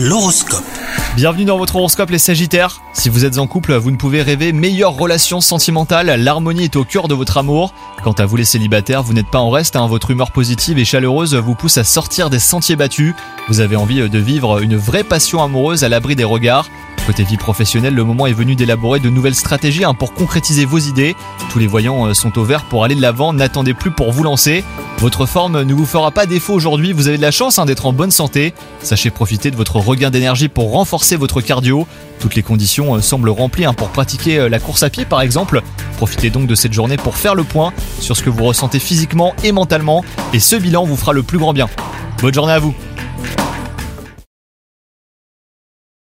L'horoscope. Bienvenue dans votre horoscope les Sagittaires. Si vous êtes en couple, vous ne pouvez rêver meilleure relation sentimentale, l'harmonie est au cœur de votre amour. Quant à vous les célibataires, vous n'êtes pas en reste, hein. votre humeur positive et chaleureuse vous pousse à sortir des sentiers battus. Vous avez envie de vivre une vraie passion amoureuse à l'abri des regards. Côté vie professionnelle, le moment est venu d'élaborer de nouvelles stratégies hein, pour concrétiser vos idées. Tous les voyants euh, sont au vert pour aller de l'avant, n'attendez plus pour vous lancer. Votre forme ne vous fera pas défaut aujourd'hui, vous avez de la chance hein, d'être en bonne santé. Sachez profiter de votre regain d'énergie pour renforcer votre cardio. Toutes les conditions euh, semblent remplies hein, pour pratiquer euh, la course à pied par exemple. Profitez donc de cette journée pour faire le point sur ce que vous ressentez physiquement et mentalement et ce bilan vous fera le plus grand bien. Bonne journée à vous